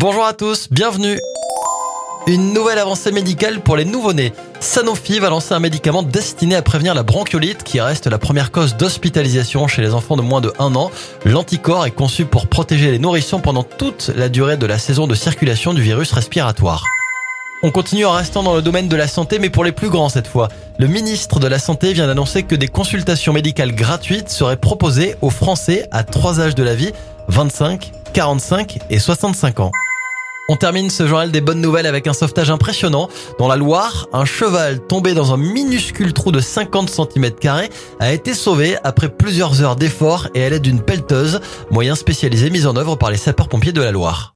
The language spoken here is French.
Bonjour à tous, bienvenue. Une nouvelle avancée médicale pour les nouveau-nés. Sanofi va lancer un médicament destiné à prévenir la bronchiolite qui reste la première cause d'hospitalisation chez les enfants de moins de 1 an. L'anticorps est conçu pour protéger les nourrissons pendant toute la durée de la saison de circulation du virus respiratoire. On continue en restant dans le domaine de la santé, mais pour les plus grands cette fois. Le ministre de la Santé vient d'annoncer que des consultations médicales gratuites seraient proposées aux Français à trois âges de la vie, 25, 45 et 65 ans. On termine ce journal des bonnes nouvelles avec un sauvetage impressionnant. Dans la Loire, un cheval tombé dans un minuscule trou de 50 cm a été sauvé après plusieurs heures d'efforts et à l'aide d'une pelleteuse, moyen spécialisé mis en œuvre par les sapeurs-pompiers de la Loire.